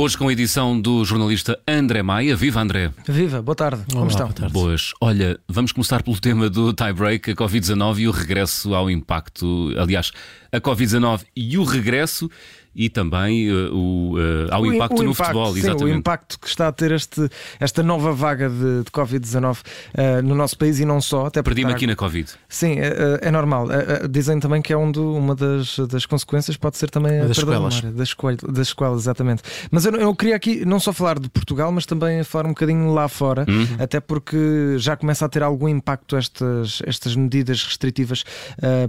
Hoje com a edição do jornalista André Maia. Viva André! Viva, boa tarde. Como Olá, estão? boa tarde. Boas. Olha, vamos começar pelo tema do tie-break, a Covid-19 e o regresso ao impacto. Aliás, a Covid-19 e o regresso e também eh, o, eh, ao O im- impacto o no impacto, futebol. sim, exatamente. o impacto que está a ter este, esta nova vaga de, de Covid-19 eh, no nosso país e não só. Até Perdi-me aqui na Covid. Sim, é, normal. Dizem também que é um do- uma das, das consequências, pode ser também a Das memória, das, escoel- das escolas, exatamente. Mas eu, eu queria aqui não só falar de Portugal, mas também falar um bocadinho lá fora, Uhum. até porque já começa a ter algum impacto estas, estas medidas restritivas,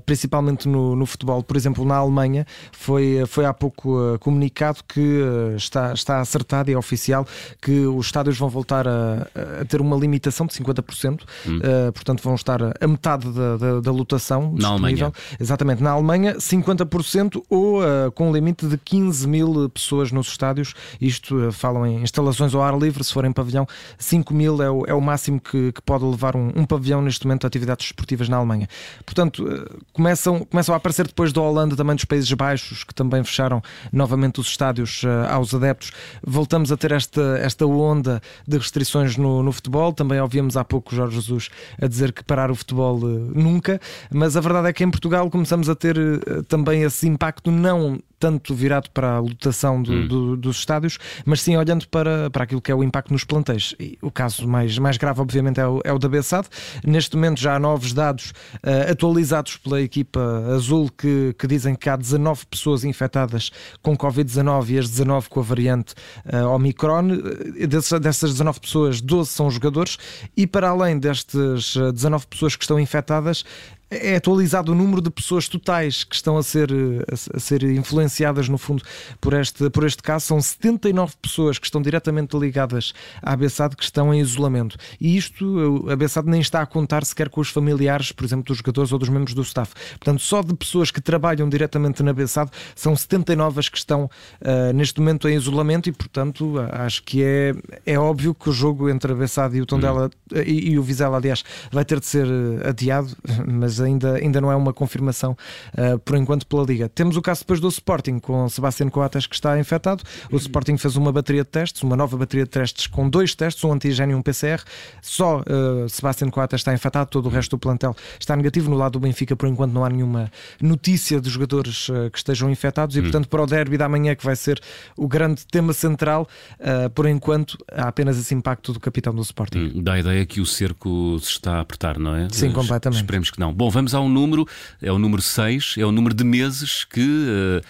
principalmente no, no futebol. Por exemplo, na Alemanha foi, foi há pouco eh, comunicado que eh, está, está acertado e é oficial que os estádios vão voltar a, a ter uma limitação de 50%, eh, portanto vão estar a, metade da, da, da lotação Na Alemanha. disponível. Exatamente, na Alemanha 50% ou com um limite de 15 mil pessoas nos estádios. Isto falam em instalações ao ar livre, se for em pavilhão, 5 mil é o, é o máximo que, que pode levar um, um pavilhão neste momento de atividades esportivas na Alemanha. Portanto, começam, começam a aparecer depois da Holanda também dos Países Baixos, que também fecharam novamente os estádios eh, aos adeptos. Voltamos a ter esta, esta onda de restrições no, no futebol. Também ouvíamos há pouco Jorge Jesus a dizer que parar o futebol eh, nunca, mas a verdade é que em Portugal começamos a ter eh, também esse impacto, não tanto virado para a lotação do- do- dos estádios, mas sim olhando para, para aquilo que é o impacto nos plantéis. E o caso mais, mais grave, obviamente, é o, é o da Bessade. Neste momento já há novos dados eh, atualizados pela equipa azul que, que dizem que há 19 pessoas infectadas com Covid-19 e as 19 com a variante eh, Omicron. Eh, Dessas, dessas 19 pessoas, 12 são jogadores e para além destas eh, 19 pessoas que estão infectadas, é atualizado o número de pessoas totais que estão a ser, eh, a, a ser influenciadas, no fundo, por este, por este caso. São 79 pessoas que estão diretamente ligadas à Bessade que estão em isolamento. E isto, eh, a Bessade nem está a contar sequer com os familiares, por exemplo, dos jogadores ou dos membros do staff. Portanto, só de pessoas que trabalham diretamente na Bessade são 79 as que estão eh, neste momento em isolamento e, portanto, acho que é, é óbvio que o jogo entre a Bessade e o Tondela eh, e, e o Vizela, aliás, vai ter de ser eh, adiado, mas ainda, ainda não é uma confirmação eh, por enquanto pela Liga. Temos o caso depois do Sporting com Sebastián Coates que está infectado. O Sporting fez uma bateria de testes, uma nova bateria de testes com dois testes, um antigênio e um PCR. Só uh, Sebastián Coates está infectado, todo o resto do plantel está negativo. No lado do Benfica, por enquanto, não há nenhuma notícia de jogadores eh, que estejam infectados e, portanto, para o derby da manhã, que vai ser o grande tema central, eh, por enquanto, há apenas esse impacto do capitão do Sporting. Hum, Dá a ideia que o cerco se está a apertar, não é? Sim, Eh, completamente. Esperemos que não. Bom, vamos ao número, é o número 6, é o número de meses que.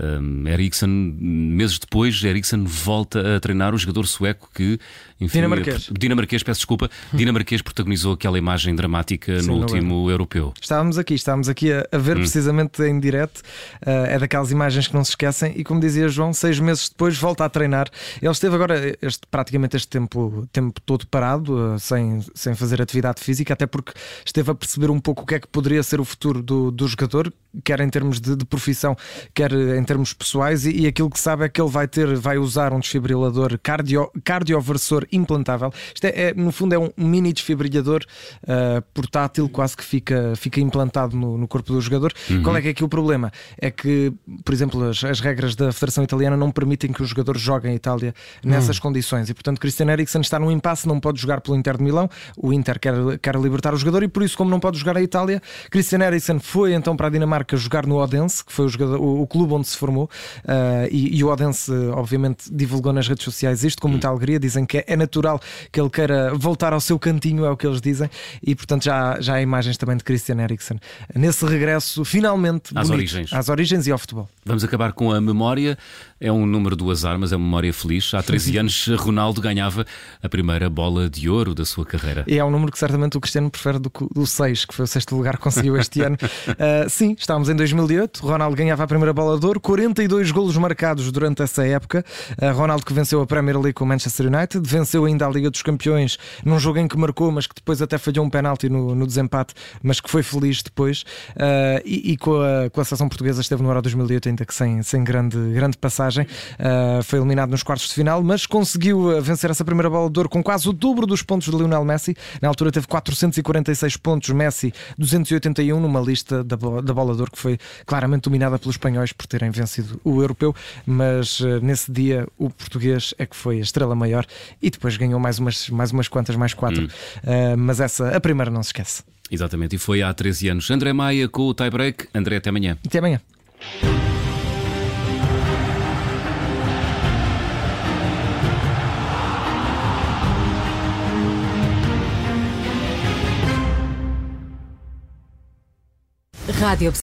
Um, Eriksen, meses depois, Eriksen volta a treinar o jogador sueco que, enfim, Dinamarquês. dinamarquês, peço desculpa, dinamarquês protagonizou aquela imagem dramática Sim, no último europeu. Estávamos aqui, estávamos aqui a, a ver precisamente em direto. eh, é daquelas imagens que não se esquecem. E como dizia João, seis meses depois volta a treinar. Ele esteve agora este, praticamente este tempo, tempo todo parado, eh, sem, sem fazer atividade física, até porque esteve a perceber um pouco o que é que poderia ser o futuro do, do jogador, quer em termos de, de profissão, quer em termos pessoais. E, e aquilo que sabe é que ele vai ter, vai usar um desfibrilador cardio, cardioversor implantável. Isto é, é, no fundo, é um mini desfibrilador eh, portátil, quase que fica, fica implantado no, no corpo do jogador. Qual é que é aqui o problema? É que, por exemplo, as, as regras da Federação Italiana não permitem que os jogadores joguem em Itália nessas condições e, portanto, Christian Eriksen está num impasse, não pode jogar pelo Inter de Milão. O Inter quer, quer libertar o jogador e, por isso, como não pode jogar a Itália, Christian Eriksen foi então para a Dinamarca jogar no Odense, que foi o, jogador, o, o clube onde se formou, eh, e, e o Odense, obviamente, divulgou nas redes sociais isto com muita alegria. Dizem que é, é natural que ele queira voltar ao seu cantinho, é o que eles dizem, e portanto já, já há imagens também de Christian Eriksen nesse regresso, finalmente Às bonito, origens. às origens e ao futebol. Vamos acabar com a memória. É um número do azar, mas é uma memória feliz. Há 13 anos, Ronaldo ganhava a primeira bola de ouro da sua carreira. E é um número que certamente o Cristiano prefere do, que o- do 6, que foi o sexto lugar que conseguiu este ano. Uh, sim, estávamos em 2008. Ronaldo ganhava a primeira bola de ouro, 42 golos marcados durante essa época. Uh, Ronaldo que venceu a Premier League com o Manchester United, venceu ainda a Liga dos Campeões num jogo em que marcou, mas que depois até falhou um penalti no, no desempate, mas que foi feliz depois. Uh, e e com, a, com a seleção portuguesa esteve no Euro 2008 em ainda que sem, sem grande, grande passagem. Uh, foi eliminado nos quartos de final, mas conseguiu vencer essa primeira bola de ouro com quase o dobro dos pontos de Lionel Messi. Na altura teve 446 pontos, Messi 281 numa lista da, da bola de ouro que foi claramente dominada pelos espanhóis por terem vencido o europeu, mas uh, nesse dia o português é que foi a estrela maior e depois ganhou mais umas, mais umas quantas, mais quatro. Hum. Uh, mas essa, a primeira não se esquece. Exatamente, e foi há 13 anos. André Maia com o tie-break. André, até amanhã. Até amanhã. Radio